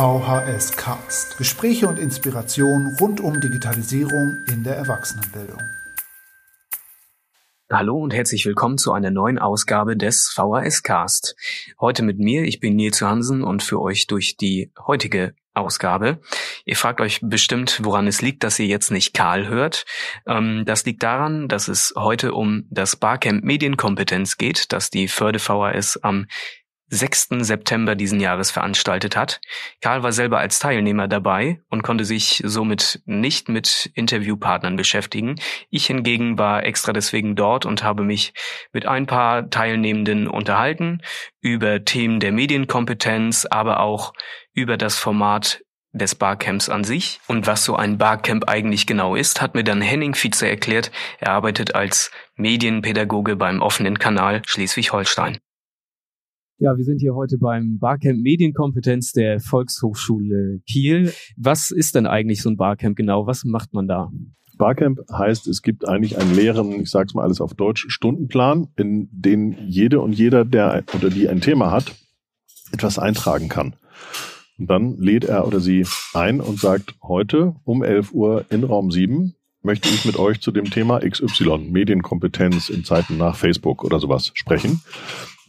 VHS Cast. Gespräche und Inspiration rund um Digitalisierung in der Erwachsenenbildung. Hallo und herzlich willkommen zu einer neuen Ausgabe des VHS Cast. Heute mit mir, ich bin Nils Hansen und für euch durch die heutige Ausgabe. Ihr fragt euch bestimmt, woran es liegt, dass ihr jetzt nicht Karl hört. Ähm, das liegt daran, dass es heute um das Barcamp Medienkompetenz geht, das die Förde VHS am 6. September diesen Jahres veranstaltet hat. Karl war selber als Teilnehmer dabei und konnte sich somit nicht mit Interviewpartnern beschäftigen. Ich hingegen war extra deswegen dort und habe mich mit ein paar Teilnehmenden unterhalten über Themen der Medienkompetenz, aber auch über das Format des Barcamps an sich und was so ein Barcamp eigentlich genau ist, hat mir dann Henning Vize erklärt. Er arbeitet als Medienpädagoge beim offenen Kanal Schleswig-Holstein. Ja, wir sind hier heute beim Barcamp Medienkompetenz der Volkshochschule Kiel. Was ist denn eigentlich so ein Barcamp genau? Was macht man da? Barcamp heißt, es gibt eigentlich einen leeren, ich sag's mal alles auf Deutsch, Stundenplan, in den jede und jeder, der oder die ein Thema hat, etwas eintragen kann. Und dann lädt er oder sie ein und sagt, heute um 11 Uhr in Raum 7 möchte ich mit euch zu dem Thema XY, Medienkompetenz in Zeiten nach Facebook oder sowas sprechen.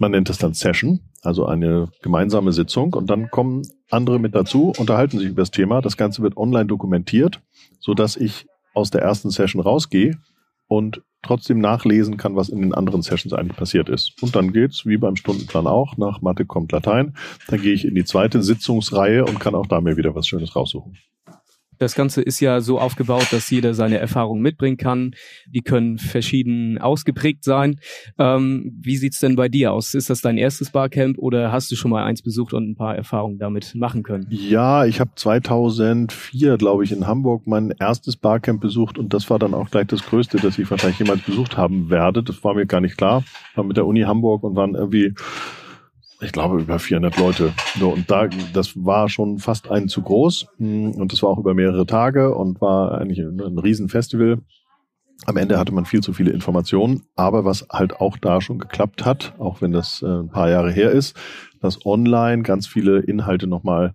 Man nennt es dann Session, also eine gemeinsame Sitzung und dann kommen andere mit dazu, unterhalten sich über das Thema. Das Ganze wird online dokumentiert, so dass ich aus der ersten Session rausgehe und trotzdem nachlesen kann, was in den anderen Sessions eigentlich passiert ist. Und dann geht's, wie beim Stundenplan auch, nach Mathe kommt Latein. Dann gehe ich in die zweite Sitzungsreihe und kann auch da mir wieder was Schönes raussuchen. Das Ganze ist ja so aufgebaut, dass jeder seine Erfahrungen mitbringen kann. Die können verschieden ausgeprägt sein. Ähm, wie sieht's denn bei dir aus? Ist das dein erstes Barcamp oder hast du schon mal eins besucht und ein paar Erfahrungen damit machen können? Ja, ich habe 2004, glaube ich, in Hamburg mein erstes Barcamp besucht und das war dann auch gleich das Größte, das ich wahrscheinlich jemals besucht haben werde. Das war mir gar nicht klar. War mit der Uni Hamburg und waren irgendwie ich glaube, über 400 Leute. So, und da, das war schon fast ein zu groß. Hm, und das war auch über mehrere Tage und war eigentlich ein, ein Riesenfestival. Am Ende hatte man viel zu viele Informationen. Aber was halt auch da schon geklappt hat, auch wenn das äh, ein paar Jahre her ist, dass online ganz viele Inhalte nochmal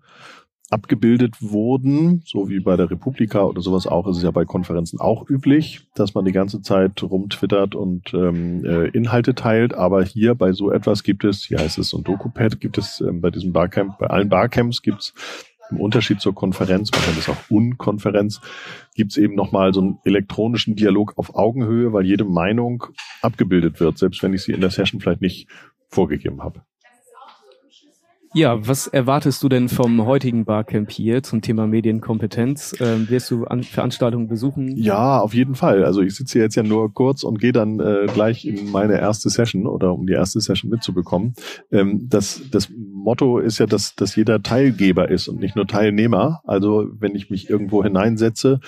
abgebildet wurden, so wie bei der Republika oder sowas auch, ist es ja bei Konferenzen auch üblich, dass man die ganze Zeit rumtwittert und ähm, äh, Inhalte teilt. Aber hier bei so etwas gibt es, hier heißt es so ein Dokupad, gibt es ähm, bei diesem Barcamp, bei allen Barcamps gibt es im Unterschied zur Konferenz, man nennt es auch Unkonferenz, gibt es eben nochmal so einen elektronischen Dialog auf Augenhöhe, weil jede Meinung abgebildet wird, selbst wenn ich sie in der Session vielleicht nicht vorgegeben habe. Ja, was erwartest du denn vom heutigen Barcamp hier zum Thema Medienkompetenz? Ähm, wirst du an Veranstaltungen besuchen? Ja, auf jeden Fall. Also ich sitze jetzt ja nur kurz und gehe dann äh, gleich in meine erste Session oder um die erste Session mitzubekommen. Ähm, das, das Motto ist ja, dass, dass jeder Teilgeber ist und nicht nur Teilnehmer. Also wenn ich mich irgendwo hineinsetze,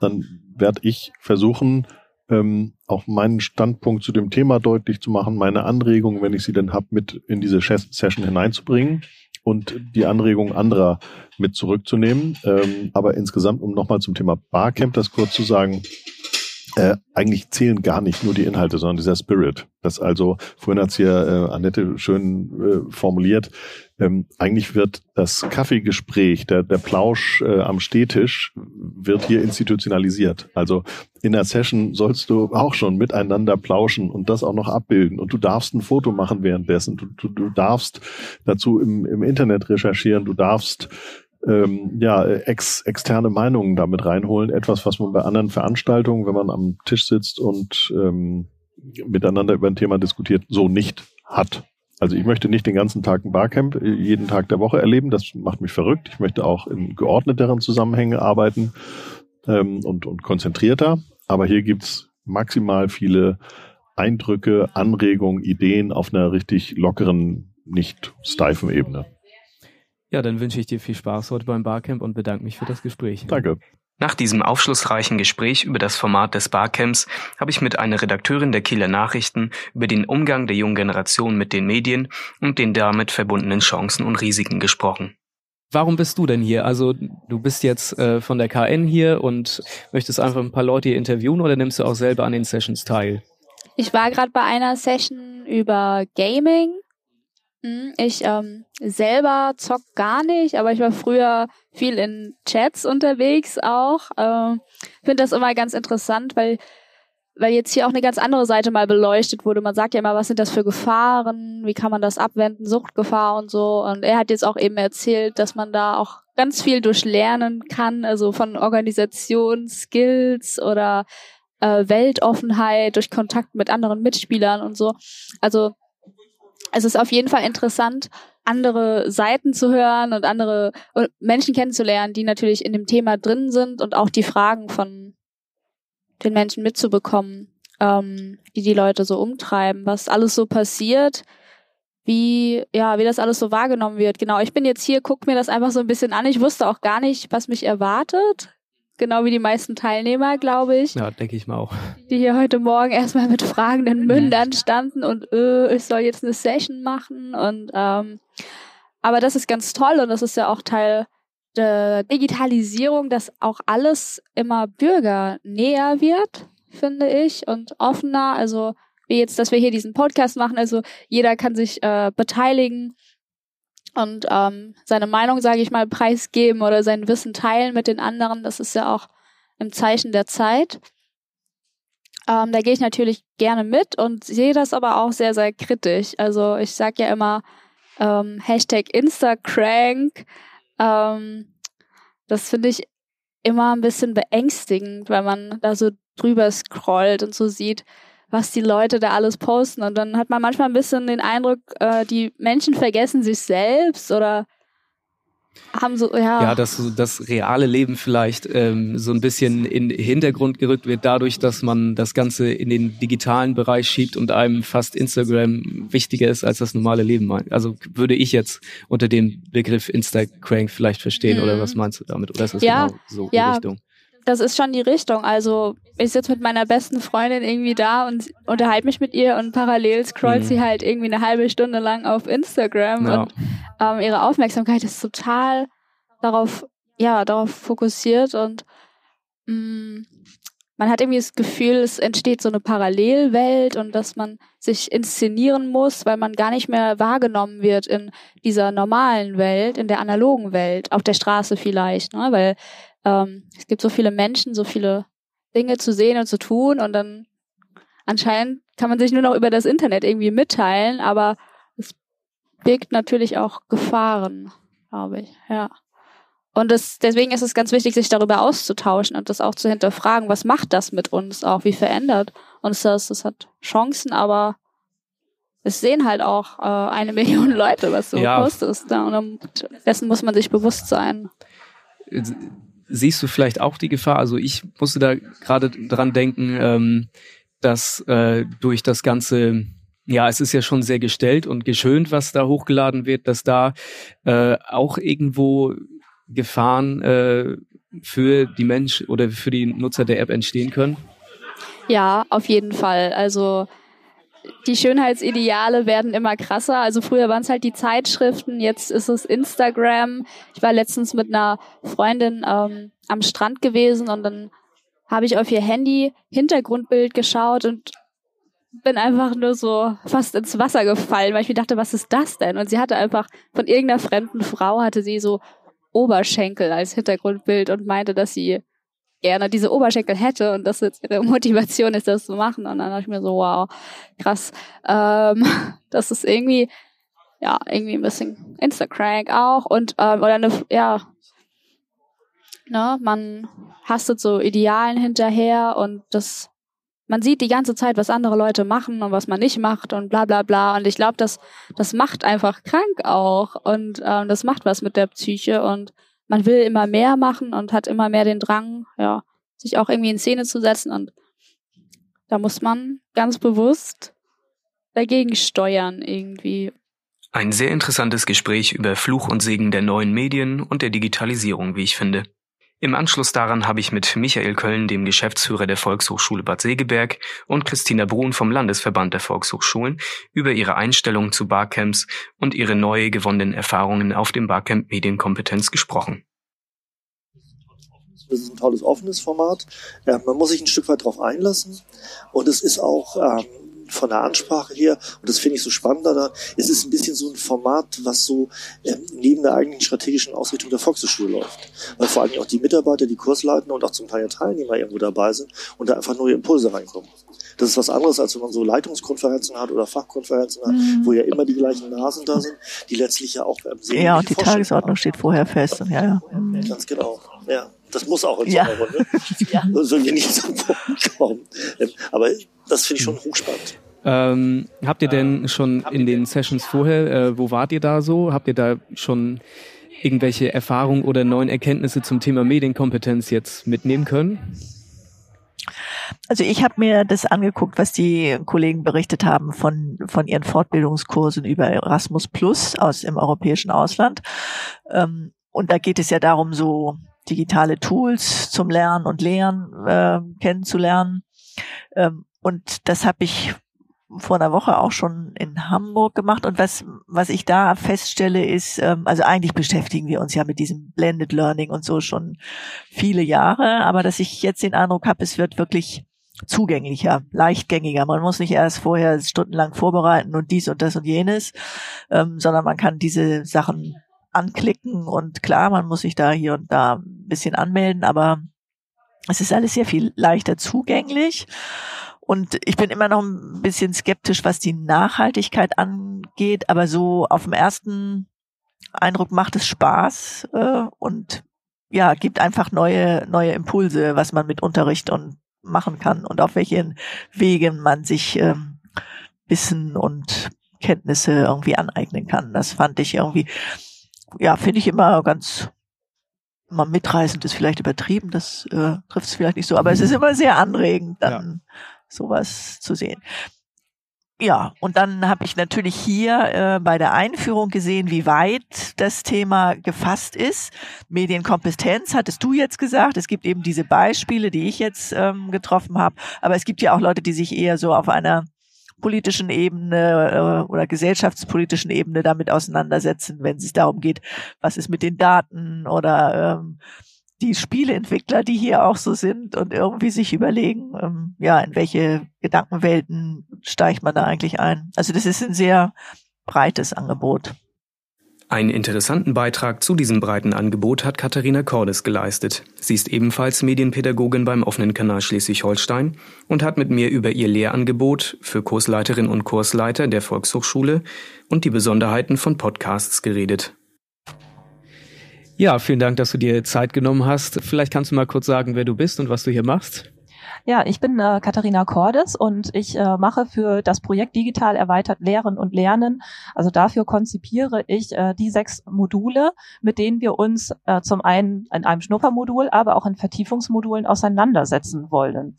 dann werde ich versuchen, ähm, auch meinen Standpunkt zu dem Thema deutlich zu machen, meine Anregungen, wenn ich sie denn habe, mit in diese Session hineinzubringen und die Anregungen anderer mit zurückzunehmen. Ähm, aber insgesamt, um nochmal zum Thema Barcamp das kurz zu sagen, äh, eigentlich zählen gar nicht nur die Inhalte, sondern dieser Spirit. Das also, vorhin hat's hier äh, Annette schön äh, formuliert, ähm, eigentlich wird das Kaffeegespräch, der, der Plausch äh, am Stehtisch, wird hier institutionalisiert. Also in der Session sollst du auch schon miteinander plauschen und das auch noch abbilden. Und du darfst ein Foto machen währenddessen. Du, du, du darfst dazu im, im Internet recherchieren. Du darfst ähm, ja, ex, externe Meinungen damit reinholen. Etwas, was man bei anderen Veranstaltungen, wenn man am Tisch sitzt und ähm, miteinander über ein Thema diskutiert, so nicht hat. Also ich möchte nicht den ganzen Tag ein Barcamp äh, jeden Tag der Woche erleben. Das macht mich verrückt. Ich möchte auch in geordneteren Zusammenhängen arbeiten ähm, und, und konzentrierter. Aber hier gibt's maximal viele Eindrücke, Anregungen, Ideen auf einer richtig lockeren, nicht steifen Ebene. Ja, dann wünsche ich dir viel Spaß heute beim Barcamp und bedanke mich für das Gespräch. Danke. Nach diesem aufschlussreichen Gespräch über das Format des Barcamps habe ich mit einer Redakteurin der Kieler Nachrichten über den Umgang der jungen Generation mit den Medien und den damit verbundenen Chancen und Risiken gesprochen. Warum bist du denn hier? Also du bist jetzt äh, von der KN hier und möchtest einfach ein paar Leute hier interviewen oder nimmst du auch selber an den Sessions teil? Ich war gerade bei einer Session über Gaming ich ähm, selber zock gar nicht, aber ich war früher viel in Chats unterwegs auch. Ähm, Finde das immer ganz interessant, weil weil jetzt hier auch eine ganz andere Seite mal beleuchtet wurde. Man sagt ja immer, was sind das für Gefahren? Wie kann man das abwenden? Suchtgefahr und so. Und er hat jetzt auch eben erzählt, dass man da auch ganz viel durchlernen kann, also von Organisation, Skills oder äh, Weltoffenheit durch Kontakt mit anderen Mitspielern und so. Also es ist auf jeden Fall interessant, andere Seiten zu hören und andere Menschen kennenzulernen, die natürlich in dem Thema drin sind und auch die Fragen von den Menschen mitzubekommen, ähm, die die Leute so umtreiben, was alles so passiert, wie ja, wie das alles so wahrgenommen wird. Genau, ich bin jetzt hier, guck mir das einfach so ein bisschen an. Ich wusste auch gar nicht, was mich erwartet. Genau wie die meisten Teilnehmer, glaube ich. Ja, denke ich mal auch. Die hier heute Morgen erstmal mit fragenden Mündern standen und äh, ich soll jetzt eine Session machen und ähm, aber das ist ganz toll und das ist ja auch Teil der Digitalisierung, dass auch alles immer bürgernäher wird, finde ich, und offener. Also wie jetzt, dass wir hier diesen Podcast machen, also jeder kann sich äh, beteiligen und ähm, seine Meinung, sage ich mal, preisgeben oder sein Wissen teilen mit den anderen. Das ist ja auch im Zeichen der Zeit. Ähm, da gehe ich natürlich gerne mit und sehe das aber auch sehr, sehr kritisch. Also ich sage ja immer ähm, Hashtag Instacrank. Ähm, das finde ich immer ein bisschen beängstigend, weil man da so drüber scrollt und so sieht, was die Leute da alles posten. Und dann hat man manchmal ein bisschen den Eindruck, äh, die Menschen vergessen sich selbst oder haben so, ja. Ja, dass das reale Leben vielleicht ähm, so ein bisschen in den Hintergrund gerückt wird, dadurch, dass man das Ganze in den digitalen Bereich schiebt und einem fast Instagram wichtiger ist als das normale Leben. Also würde ich jetzt unter dem Begriff Instacrank vielleicht verstehen, mhm. oder was meinst du damit? Oder ist das ja, genau so ja, die Richtung? Das ist schon die Richtung. Also ich sitze mit meiner besten Freundin irgendwie da und unterhalte mich mit ihr und parallel scrollt mhm. sie halt irgendwie eine halbe Stunde lang auf Instagram ja. und ähm, ihre Aufmerksamkeit ist total darauf, ja, darauf fokussiert und mh, mm, man hat irgendwie das Gefühl, es entsteht so eine Parallelwelt und dass man sich inszenieren muss, weil man gar nicht mehr wahrgenommen wird in dieser normalen Welt, in der analogen Welt, auf der Straße vielleicht, ne? weil ähm, es gibt so viele Menschen, so viele Dinge zu sehen und zu tun und dann anscheinend kann man sich nur noch über das Internet irgendwie mitteilen, aber es birgt natürlich auch Gefahren, glaube ich, ja. Und das, deswegen ist es ganz wichtig, sich darüber auszutauschen und das auch zu hinterfragen, was macht das mit uns auch, wie verändert uns das? Das hat Chancen, aber es sehen halt auch äh, eine Million Leute, was du ja. postest. Da, und dessen muss man sich bewusst sein siehst du vielleicht auch die Gefahr? Also ich musste da gerade dran denken, ähm, dass äh, durch das ganze ja, es ist ja schon sehr gestellt und geschönt, was da hochgeladen wird, dass da äh, auch irgendwo Gefahren äh, für die Mensch oder für die Nutzer der App entstehen können? Ja, auf jeden Fall. Also die Schönheitsideale werden immer krasser. Also früher waren es halt die Zeitschriften, jetzt ist es Instagram. Ich war letztens mit einer Freundin ähm, am Strand gewesen und dann habe ich auf ihr Handy Hintergrundbild geschaut und bin einfach nur so fast ins Wasser gefallen, weil ich mir dachte, was ist das denn? Und sie hatte einfach von irgendeiner fremden Frau hatte sie so Oberschenkel als Hintergrundbild und meinte, dass sie gerne diese Oberschenkel hätte und das jetzt ihre Motivation ist, das zu machen. Und dann dachte ich mir so, wow, krass. Ähm, das ist irgendwie, ja, irgendwie ein bisschen Instacrank auch und ähm, oder eine, ja, ne, man hastet so Idealen hinterher und das man sieht die ganze Zeit, was andere Leute machen und was man nicht macht und bla bla bla. Und ich glaube, das, das macht einfach krank auch. Und ähm, das macht was mit der Psyche und man will immer mehr machen und hat immer mehr den Drang, ja, sich auch irgendwie in Szene zu setzen und da muss man ganz bewusst dagegen steuern irgendwie. Ein sehr interessantes Gespräch über Fluch und Segen der neuen Medien und der Digitalisierung, wie ich finde. Im Anschluss daran habe ich mit Michael Köln, dem Geschäftsführer der Volkshochschule Bad Segeberg, und Christina Brun vom Landesverband der Volkshochschulen über ihre Einstellung zu Barcamps und ihre neu gewonnenen Erfahrungen auf dem Barcamp Medienkompetenz gesprochen. Das ist ein tolles offenes Format. man muss sich ein Stück weit darauf einlassen und es ist auch ähm, von der Ansprache her, und das finde ich so spannend daran, es ist ein bisschen so ein Format, was so ähm, neben der eigentlichen strategischen Ausrichtung der Volkshochschule läuft. Weil vor allem auch die Mitarbeiter, die Kursleiter und auch zum Teil Teilnehmer irgendwo dabei sind und da einfach neue Impulse reinkommen. Das ist was anderes, als wenn man so Leitungskonferenzen hat oder Fachkonferenzen hat, mhm. wo ja immer die gleichen Nasen da sind, die letztlich ja auch beim Sehen. Ja, und die Tagesordnung haben. steht vorher fest. Ja, ja. Mhm. Ganz genau. Ja, das muss auch in so einer Runde. ja. Sollen wir nicht zum Punkt kommen. Ähm, aber das finde ich schon hochspannend. Ähm, habt ihr denn schon in den Sessions vorher, äh, wo wart ihr da so? Habt ihr da schon irgendwelche Erfahrungen oder neuen Erkenntnisse zum Thema Medienkompetenz jetzt mitnehmen können? Also ich habe mir das angeguckt, was die Kollegen berichtet haben von, von ihren Fortbildungskursen über Erasmus Plus aus im europäischen Ausland. Ähm, und da geht es ja darum, so digitale Tools zum Lernen und Lehren äh, kennenzulernen. Ähm, und das habe ich vor einer Woche auch schon in Hamburg gemacht. Und was, was ich da feststelle, ist, ähm, also eigentlich beschäftigen wir uns ja mit diesem Blended Learning und so schon viele Jahre, aber dass ich jetzt den Eindruck habe, es wird wirklich zugänglicher, leichtgängiger. Man muss nicht erst vorher stundenlang vorbereiten und dies und das und jenes, ähm, sondern man kann diese Sachen anklicken und klar, man muss sich da hier und da ein bisschen anmelden, aber es ist alles sehr viel leichter zugänglich. Und ich bin immer noch ein bisschen skeptisch, was die Nachhaltigkeit angeht, aber so auf dem ersten Eindruck macht es Spaß äh, und ja, gibt einfach neue, neue Impulse, was man mit Unterricht und machen kann und auf welchen Wegen man sich ähm, Wissen und Kenntnisse irgendwie aneignen kann. Das fand ich irgendwie, ja, finde ich immer ganz mal mitreißend ist vielleicht übertrieben, das äh, trifft es vielleicht nicht so, aber es ist immer sehr anregend, dann ja sowas zu sehen. Ja, und dann habe ich natürlich hier äh, bei der Einführung gesehen, wie weit das Thema gefasst ist. Medienkompetenz hattest du jetzt gesagt. Es gibt eben diese Beispiele, die ich jetzt ähm, getroffen habe. Aber es gibt ja auch Leute, die sich eher so auf einer politischen Ebene äh, oder gesellschaftspolitischen Ebene damit auseinandersetzen, wenn es darum geht, was ist mit den Daten oder ähm, die Spieleentwickler, die hier auch so sind und irgendwie sich überlegen, ähm, ja, in welche Gedankenwelten steigt man da eigentlich ein. Also das ist ein sehr breites Angebot. Einen interessanten Beitrag zu diesem breiten Angebot hat Katharina Cordes geleistet. Sie ist ebenfalls Medienpädagogin beim offenen Kanal Schleswig-Holstein und hat mit mir über ihr Lehrangebot für Kursleiterinnen und Kursleiter der Volkshochschule und die Besonderheiten von Podcasts geredet. Ja, vielen Dank, dass du dir Zeit genommen hast. Vielleicht kannst du mal kurz sagen, wer du bist und was du hier machst. Ja, ich bin äh, Katharina Cordes und ich äh, mache für das Projekt Digital erweitert Lehren und Lernen. Also dafür konzipiere ich äh, die sechs Module, mit denen wir uns äh, zum einen in einem Schnuppermodul, aber auch in Vertiefungsmodulen auseinandersetzen wollen.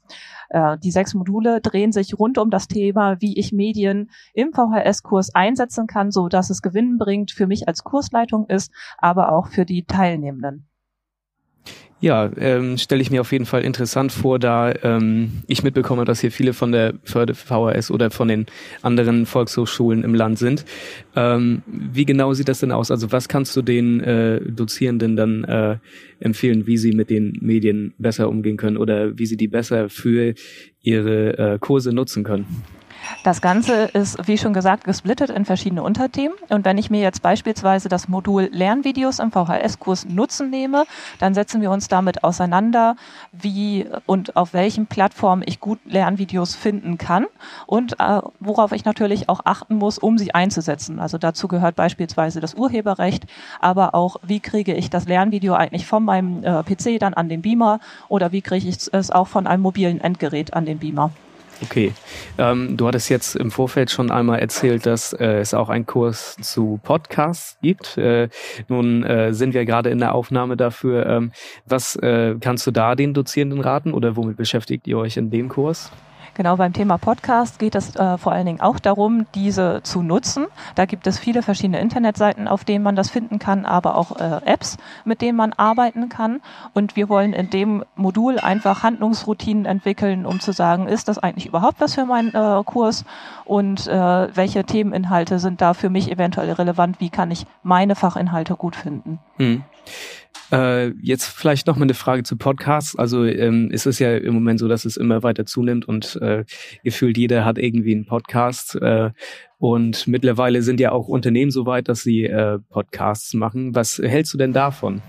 Äh, die sechs Module drehen sich rund um das Thema, wie ich Medien im VHS-Kurs einsetzen kann, so dass es Gewinn bringt für mich als Kursleitung ist, aber auch für die Teilnehmenden. Ja, ähm, stelle ich mir auf jeden Fall interessant vor, da ähm, ich mitbekomme, dass hier viele von der Förde VHS oder von den anderen Volkshochschulen im Land sind. Ähm, wie genau sieht das denn aus? Also was kannst du den äh, Dozierenden dann äh, empfehlen, wie sie mit den Medien besser umgehen können oder wie sie die besser für ihre äh, Kurse nutzen können? Das Ganze ist, wie schon gesagt, gesplittet in verschiedene Unterthemen. Und wenn ich mir jetzt beispielsweise das Modul Lernvideos im VHS-Kurs nutzen nehme, dann setzen wir uns damit auseinander, wie und auf welchen Plattformen ich gut Lernvideos finden kann und äh, worauf ich natürlich auch achten muss, um sie einzusetzen. Also dazu gehört beispielsweise das Urheberrecht, aber auch, wie kriege ich das Lernvideo eigentlich von meinem äh, PC dann an den Beamer oder wie kriege ich es auch von einem mobilen Endgerät an den Beamer. Okay. Ähm, du hattest jetzt im Vorfeld schon einmal erzählt, dass äh, es auch einen Kurs zu Podcasts gibt. Äh, nun äh, sind wir gerade in der Aufnahme dafür. Ähm, was äh, kannst du da den Dozierenden raten oder womit beschäftigt ihr euch in dem Kurs? Genau, beim Thema Podcast geht es äh, vor allen Dingen auch darum, diese zu nutzen. Da gibt es viele verschiedene Internetseiten, auf denen man das finden kann, aber auch äh, Apps, mit denen man arbeiten kann. Und wir wollen in dem Modul einfach Handlungsroutinen entwickeln, um zu sagen, ist das eigentlich überhaupt was für meinen äh, Kurs und äh, welche Themeninhalte sind da für mich eventuell relevant, wie kann ich meine Fachinhalte gut finden. Hm. Äh, jetzt vielleicht noch mal eine Frage zu Podcasts. Also ähm, es ist ja im Moment so, dass es immer weiter zunimmt und äh, gefühlt jeder hat irgendwie einen Podcast. Äh, und mittlerweile sind ja auch Unternehmen so weit, dass sie äh, Podcasts machen. Was hältst du denn davon?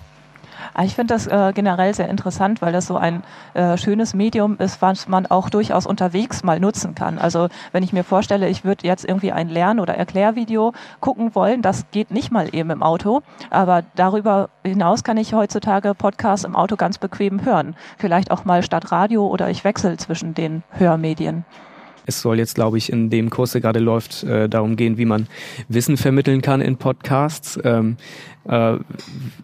Ah, ich finde das äh, generell sehr interessant, weil das so ein äh, schönes Medium ist, was man auch durchaus unterwegs mal nutzen kann. Also wenn ich mir vorstelle, ich würde jetzt irgendwie ein Lern- oder Erklärvideo gucken wollen, das geht nicht mal eben im Auto, aber darüber hinaus kann ich heutzutage Podcasts im Auto ganz bequem hören. Vielleicht auch mal statt Radio oder ich wechsle zwischen den Hörmedien. Es soll jetzt, glaube ich, in dem Kurs, der gerade läuft, äh, darum gehen, wie man Wissen vermitteln kann in Podcasts. Ähm, äh,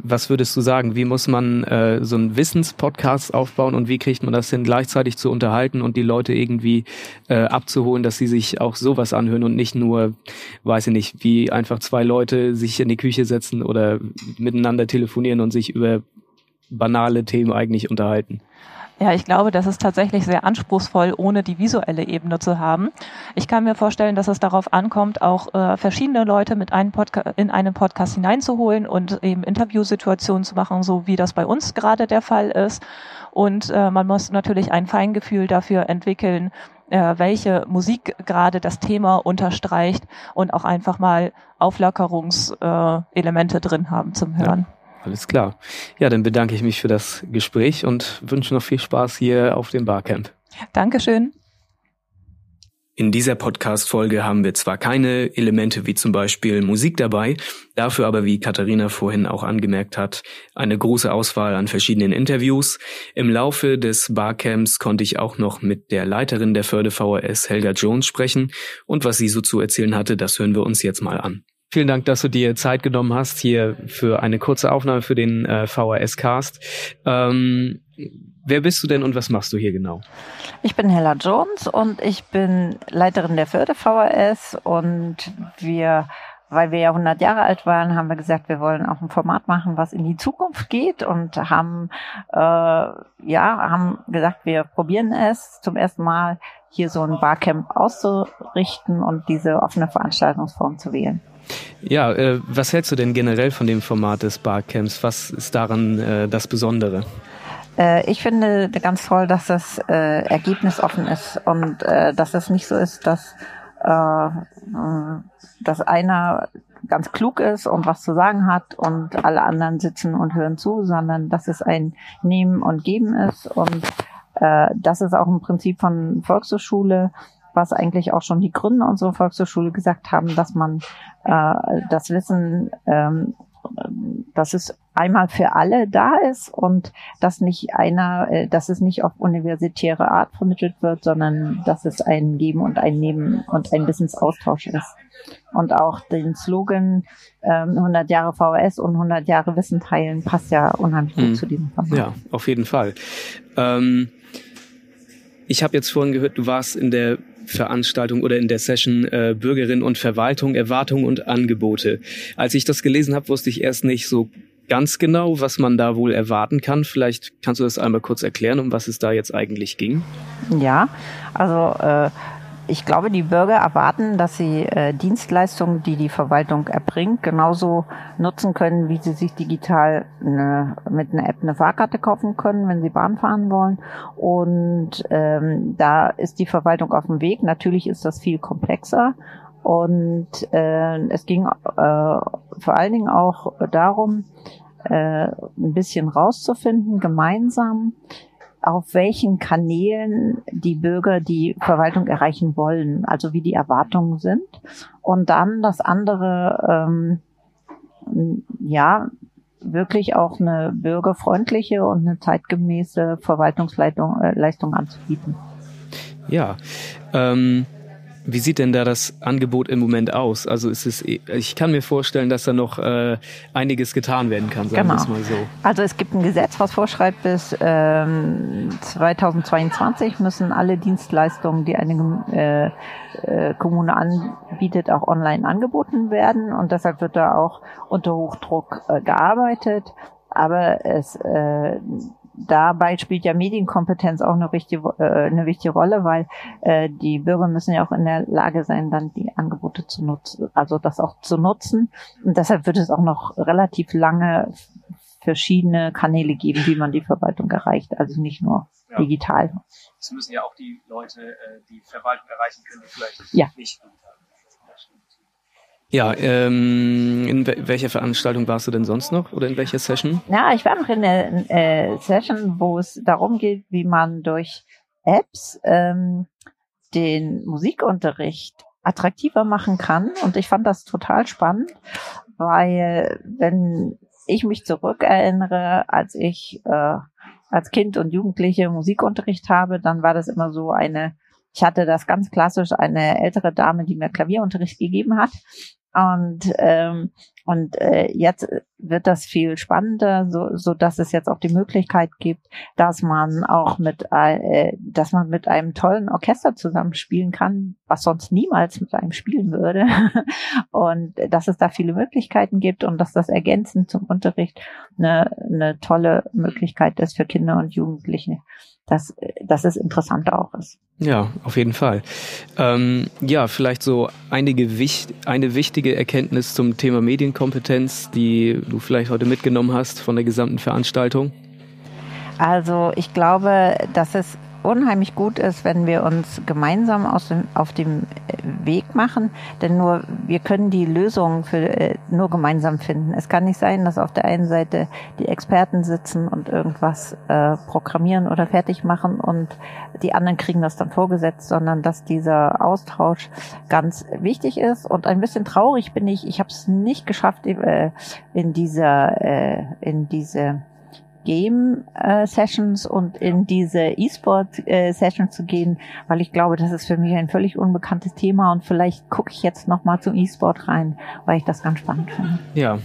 was würdest du sagen? Wie muss man äh, so einen Wissenspodcast aufbauen und wie kriegt man das hin, gleichzeitig zu unterhalten und die Leute irgendwie äh, abzuholen, dass sie sich auch sowas anhören und nicht nur, weiß ich nicht, wie einfach zwei Leute sich in die Küche setzen oder miteinander telefonieren und sich über banale Themen eigentlich unterhalten? Ja, ich glaube, das ist tatsächlich sehr anspruchsvoll, ohne die visuelle Ebene zu haben. Ich kann mir vorstellen, dass es darauf ankommt, auch äh, verschiedene Leute mit einem Podca in einen Podcast hineinzuholen und eben Interviewsituationen zu machen, so wie das bei uns gerade der Fall ist. Und äh, man muss natürlich ein Feingefühl dafür entwickeln, äh, welche Musik gerade das Thema unterstreicht und auch einfach mal Auflockerungselemente äh, drin haben zum Hören. Ja. Alles klar. Ja, dann bedanke ich mich für das Gespräch und wünsche noch viel Spaß hier auf dem Barcamp. Dankeschön. In dieser Podcast-Folge haben wir zwar keine Elemente wie zum Beispiel Musik dabei, dafür aber, wie Katharina vorhin auch angemerkt hat, eine große Auswahl an verschiedenen Interviews. Im Laufe des Barcamps konnte ich auch noch mit der Leiterin der Förde VHS, Helga Jones, sprechen und was sie so zu erzählen hatte, das hören wir uns jetzt mal an. Vielen Dank, dass du dir Zeit genommen hast hier für eine kurze Aufnahme für den äh, VHS-Cast. Ähm, wer bist du denn und was machst du hier genau? Ich bin Hella Jones und ich bin Leiterin der Förde VHS und wir weil wir ja 100 Jahre alt waren, haben wir gesagt, wir wollen auch ein Format machen, was in die Zukunft geht und haben äh, ja haben gesagt, wir probieren es zum ersten Mal hier so ein Barcamp auszurichten und diese offene Veranstaltungsform zu wählen. Ja, äh, was hältst du denn generell von dem Format des Barcamps? Was ist daran äh, das Besondere? Äh, ich finde ganz toll, dass das äh, ergebnisoffen ist und äh, dass es nicht so ist, dass, äh, dass einer ganz klug ist und was zu sagen hat und alle anderen sitzen und hören zu, sondern dass es ein Nehmen und Geben ist und äh, das ist auch ein Prinzip von Volkshochschule, was eigentlich auch schon die Gründer unserer Volkshochschule gesagt haben, dass man äh, das Wissen, ähm, dass es einmal für alle da ist und dass nicht einer, äh, dass es nicht auf universitäre Art vermittelt wird, sondern dass es ein Geben und ein Nehmen und ein Wissensaustausch ist. Und auch den Slogan ähm, 100 Jahre VHS und 100 Jahre Wissen teilen passt ja unheimlich gut hm. zu diesem Format. Ja, auf jeden Fall. Ähm ich habe jetzt vorhin gehört, du warst in der Veranstaltung oder in der Session äh, Bürgerin und Verwaltung, Erwartungen und Angebote. Als ich das gelesen habe, wusste ich erst nicht so ganz genau, was man da wohl erwarten kann. Vielleicht kannst du das einmal kurz erklären, um was es da jetzt eigentlich ging. Ja, also äh, ich glaube, die Bürger erwarten, dass sie äh, Dienstleistungen, die die Verwaltung erbringt, genauso nutzen können, wie sie sich digital eine, mit einer App eine Fahrkarte kaufen können, wenn sie Bahn fahren wollen. Und ähm, da ist die Verwaltung auf dem Weg. Natürlich ist das viel komplexer. Und äh, es ging äh, vor allen Dingen auch darum, äh, ein bisschen rauszufinden, gemeinsam, auf welchen Kanälen die Bürger die Verwaltung erreichen wollen, also wie die Erwartungen sind. Und dann das andere, ähm, ja, wirklich auch eine bürgerfreundliche und eine zeitgemäße Verwaltungsleistung äh, Leistung anzubieten. Ja, ähm, wie sieht denn da das Angebot im Moment aus? Also ist es, ich kann mir vorstellen, dass da noch äh, einiges getan werden kann, sagen genau. wir es mal so. Also es gibt ein Gesetz, was vorschreibt, bis ähm, 2022 müssen alle Dienstleistungen, die eine äh, äh, Kommune anbietet, auch online angeboten werden. Und deshalb wird da auch unter Hochdruck äh, gearbeitet. Aber es äh, dabei spielt ja Medienkompetenz auch eine, richtige, äh, eine wichtige Rolle, weil äh, die Bürger müssen ja auch in der Lage sein, dann die Angebote zu nutzen, also das auch zu nutzen. Und deshalb wird es auch noch relativ lange verschiedene Kanäle geben, wie man die Verwaltung erreicht, also nicht nur ja. digital. Es müssen ja auch die Leute, äh, die Verwaltung erreichen können, die vielleicht ja. nicht ja, ähm, in welcher Veranstaltung warst du denn sonst noch oder in welcher Session? Ja, ich war noch in der äh, Session, wo es darum geht, wie man durch Apps ähm, den Musikunterricht attraktiver machen kann. Und ich fand das total spannend, weil wenn ich mich zurückerinnere, als ich äh, als Kind und Jugendliche Musikunterricht habe, dann war das immer so eine, ich hatte das ganz klassisch, eine ältere Dame, die mir Klavierunterricht gegeben hat. Und ähm, und äh, jetzt wird das viel spannender, so, so dass es jetzt auch die Möglichkeit gibt, dass man auch mit, äh, dass man mit einem tollen Orchester zusammenspielen kann, was sonst niemals mit einem spielen würde. und dass es da viele Möglichkeiten gibt und dass das ergänzend zum Unterricht eine, eine tolle Möglichkeit ist für Kinder und Jugendliche, dass, dass es interessant auch ist. Ja, auf jeden Fall. Ähm, ja, vielleicht so einige eine wichtige Erkenntnis zum Thema Medienkompetenz, die du vielleicht heute mitgenommen hast von der gesamten Veranstaltung. Also ich glaube, dass es unheimlich gut ist, wenn wir uns gemeinsam aus dem, auf dem äh, Weg machen, denn nur wir können die Lösungen für, äh, nur gemeinsam finden. Es kann nicht sein, dass auf der einen Seite die Experten sitzen und irgendwas äh, programmieren oder fertig machen und die anderen kriegen das dann vorgesetzt, sondern dass dieser Austausch ganz wichtig ist. Und ein bisschen traurig bin ich, ich habe es nicht geschafft, äh, in dieser äh, in diese Game äh, Sessions und in diese E-Sport äh, Sessions zu gehen, weil ich glaube, das ist für mich ein völlig unbekanntes Thema und vielleicht gucke ich jetzt noch mal zum E-Sport rein, weil ich das ganz spannend finde. Ja,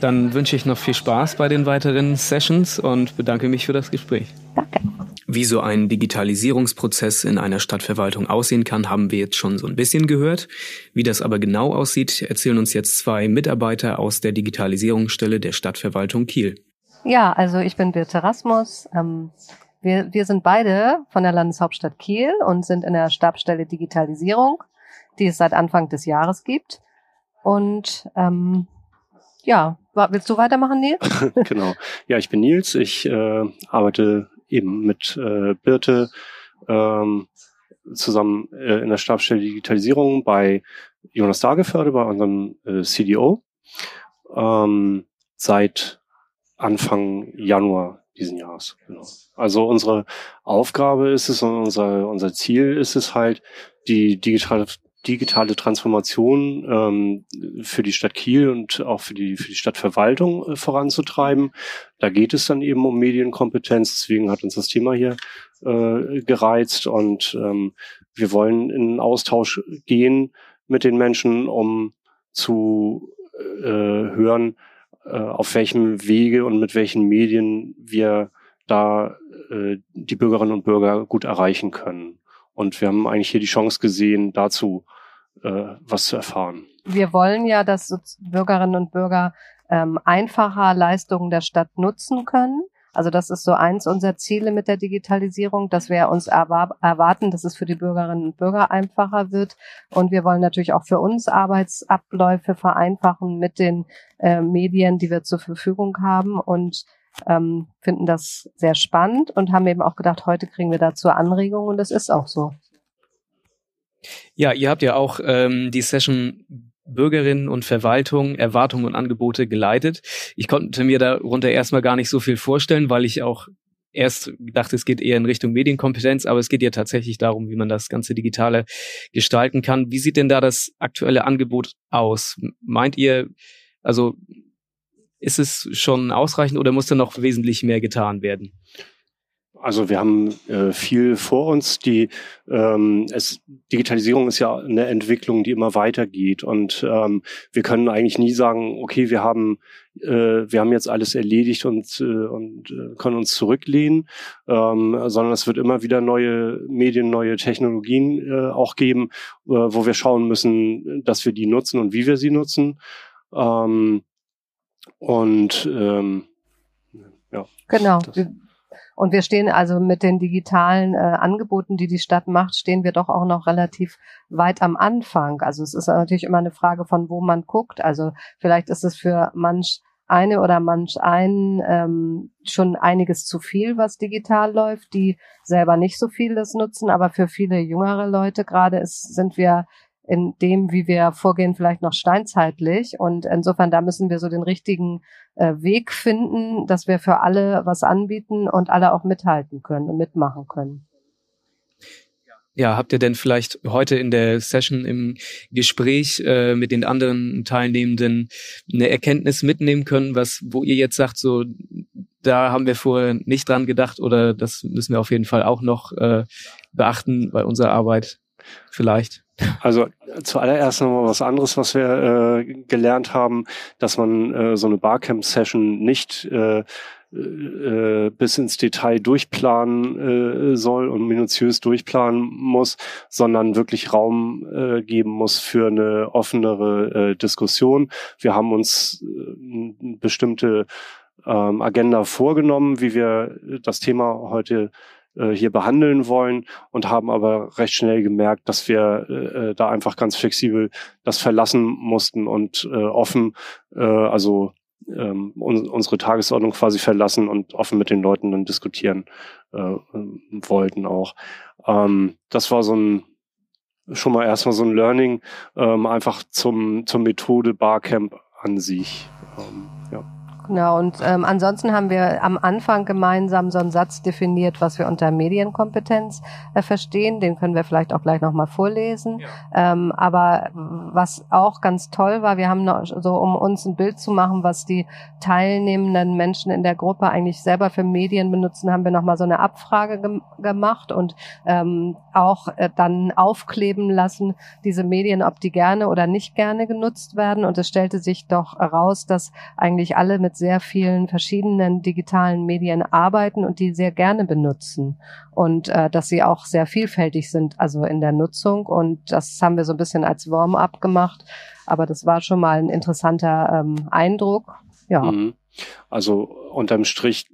dann wünsche ich noch viel Spaß bei den weiteren Sessions und bedanke mich für das Gespräch. Danke. Wie so ein Digitalisierungsprozess in einer Stadtverwaltung aussehen kann, haben wir jetzt schon so ein bisschen gehört. Wie das aber genau aussieht, erzählen uns jetzt zwei Mitarbeiter aus der Digitalisierungsstelle der Stadtverwaltung Kiel. Ja, also ich bin Birte Rasmus. Ähm, wir, wir sind beide von der Landeshauptstadt Kiel und sind in der Stabstelle Digitalisierung, die es seit Anfang des Jahres gibt. Und ähm, ja, willst du weitermachen, Nils? genau. Ja, ich bin Nils. Ich äh, arbeite eben mit äh, Birte ähm, zusammen äh, in der Stabstelle Digitalisierung bei Jonas Dageförde, bei unserem äh, CDO. Ähm, seit Anfang Januar diesen Jahres. Genau. Also unsere Aufgabe ist es und unser, unser Ziel ist es halt, die digitale, digitale Transformation ähm, für die Stadt Kiel und auch für die, für die Stadtverwaltung äh, voranzutreiben. Da geht es dann eben um Medienkompetenz, deswegen hat uns das Thema hier äh, gereizt und ähm, wir wollen in Austausch gehen mit den Menschen, um zu äh, hören, äh, auf welchem Wege und mit welchen Medien wir da äh, die Bürgerinnen und Bürger gut erreichen können. Und wir haben eigentlich hier die Chance gesehen, dazu äh, was zu erfahren. Wir wollen ja, dass Bürgerinnen und Bürger ähm, einfacher Leistungen der Stadt nutzen können. Also das ist so eins unserer Ziele mit der Digitalisierung, dass wir uns erwarten, dass es für die Bürgerinnen und Bürger einfacher wird. Und wir wollen natürlich auch für uns Arbeitsabläufe vereinfachen mit den äh, Medien, die wir zur Verfügung haben und ähm, finden das sehr spannend und haben eben auch gedacht, heute kriegen wir dazu Anregungen und das ist auch so. Ja, ihr habt ja auch ähm, die Session Bürgerinnen und Verwaltung, Erwartungen und Angebote geleitet. Ich konnte mir darunter erstmal gar nicht so viel vorstellen, weil ich auch erst dachte, es geht eher in Richtung Medienkompetenz, aber es geht ja tatsächlich darum, wie man das ganze Digitale gestalten kann. Wie sieht denn da das aktuelle Angebot aus? Meint ihr, also ist es schon ausreichend oder muss da noch wesentlich mehr getan werden? Also wir haben äh, viel vor uns. Die ähm, es, Digitalisierung ist ja eine Entwicklung, die immer weitergeht und ähm, wir können eigentlich nie sagen, okay, wir haben äh, wir haben jetzt alles erledigt und äh, und äh, können uns zurücklehnen, ähm, sondern es wird immer wieder neue Medien, neue Technologien äh, auch geben, äh, wo wir schauen müssen, dass wir die nutzen und wie wir sie nutzen. Ähm, und ähm, ja. Genau. Und wir stehen also mit den digitalen äh, Angeboten, die die Stadt macht, stehen wir doch auch noch relativ weit am Anfang. Also es ist natürlich immer eine Frage von, wo man guckt. Also vielleicht ist es für manch eine oder manch einen ähm, schon einiges zu viel, was digital läuft, die selber nicht so viel das nutzen, aber für viele jüngere Leute gerade ist, sind wir in dem, wie wir vorgehen, vielleicht noch steinzeitlich. Und insofern, da müssen wir so den richtigen äh, Weg finden, dass wir für alle was anbieten und alle auch mithalten können und mitmachen können. Ja, habt ihr denn vielleicht heute in der Session im Gespräch äh, mit den anderen Teilnehmenden eine Erkenntnis mitnehmen können, was, wo ihr jetzt sagt, so da haben wir vorher nicht dran gedacht oder das müssen wir auf jeden Fall auch noch äh, beachten bei unserer Arbeit vielleicht? Also zuallererst nochmal was anderes, was wir äh, gelernt haben, dass man äh, so eine Barcamp-Session nicht äh, äh, bis ins Detail durchplanen äh, soll und minutiös durchplanen muss, sondern wirklich Raum äh, geben muss für eine offenere äh, Diskussion. Wir haben uns äh, bestimmte ähm, Agenda vorgenommen, wie wir das Thema heute äh, hier behandeln wollen und haben aber recht schnell gemerkt, dass wir äh, äh, da einfach ganz flexibel das verlassen mussten und äh, offen, äh, also ähm, un unsere Tagesordnung quasi verlassen und offen mit den Leuten dann diskutieren äh, wollten auch. Ähm, das war so ein schon mal erstmal so ein Learning, ähm, einfach zum, zur Methode Barcamp an sich. Ähm, ja. Genau, und ähm, ansonsten haben wir am Anfang gemeinsam so einen Satz definiert, was wir unter Medienkompetenz äh, verstehen. Den können wir vielleicht auch gleich nochmal vorlesen. Ja. Ähm, aber was auch ganz toll war, wir haben noch so, um uns ein Bild zu machen, was die teilnehmenden Menschen in der Gruppe eigentlich selber für Medien benutzen, haben wir nochmal so eine Abfrage gem gemacht und ähm, auch äh, dann aufkleben lassen, diese Medien, ob die gerne oder nicht gerne genutzt werden. Und es stellte sich doch heraus, dass eigentlich alle mit mit sehr vielen verschiedenen digitalen Medien arbeiten und die sehr gerne benutzen und äh, dass sie auch sehr vielfältig sind, also in der Nutzung. Und das haben wir so ein bisschen als Warm-up gemacht. Aber das war schon mal ein interessanter ähm, Eindruck. Ja. Mhm. Also unterm Strich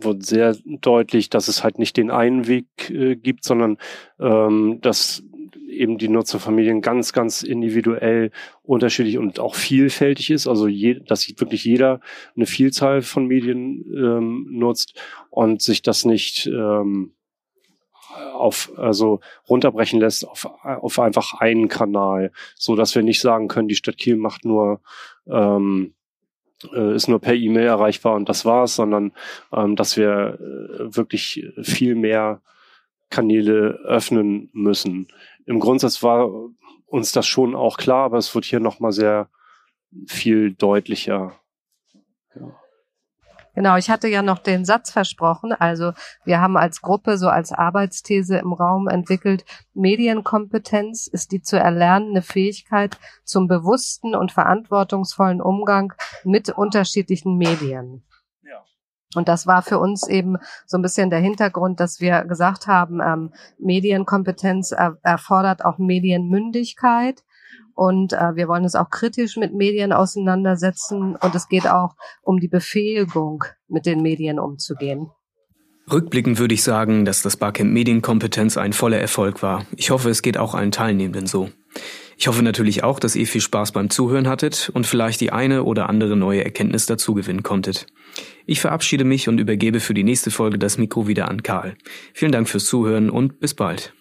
wird sehr deutlich, dass es halt nicht den einen Weg äh, gibt, sondern ähm, dass eben die Nutzerfamilien ganz, ganz individuell unterschiedlich und auch vielfältig ist. Also je, dass wirklich jeder eine Vielzahl von Medien ähm, nutzt und sich das nicht ähm, auf also runterbrechen lässt auf, auf einfach einen Kanal, so dass wir nicht sagen können, die Stadt Kiel macht nur ähm, äh, ist nur per E-Mail erreichbar und das war's, sondern ähm, dass wir äh, wirklich viel mehr Kanäle öffnen müssen. Im Grundsatz war uns das schon auch klar, aber es wird hier nochmal sehr viel deutlicher. Ja. Genau, ich hatte ja noch den Satz versprochen. Also wir haben als Gruppe so als Arbeitsthese im Raum entwickelt, Medienkompetenz ist die zu erlernende Fähigkeit zum bewussten und verantwortungsvollen Umgang mit unterschiedlichen Medien. Und das war für uns eben so ein bisschen der Hintergrund, dass wir gesagt haben, ähm, Medienkompetenz er erfordert auch Medienmündigkeit. Und äh, wir wollen uns auch kritisch mit Medien auseinandersetzen. Und es geht auch um die Befähigung, mit den Medien umzugehen. Rückblickend würde ich sagen, dass das Barcamp Medienkompetenz ein voller Erfolg war. Ich hoffe, es geht auch allen Teilnehmenden so. Ich hoffe natürlich auch, dass ihr viel Spaß beim Zuhören hattet und vielleicht die eine oder andere neue Erkenntnis dazu gewinnen konntet. Ich verabschiede mich und übergebe für die nächste Folge das Mikro wieder an Karl. Vielen Dank fürs Zuhören und bis bald.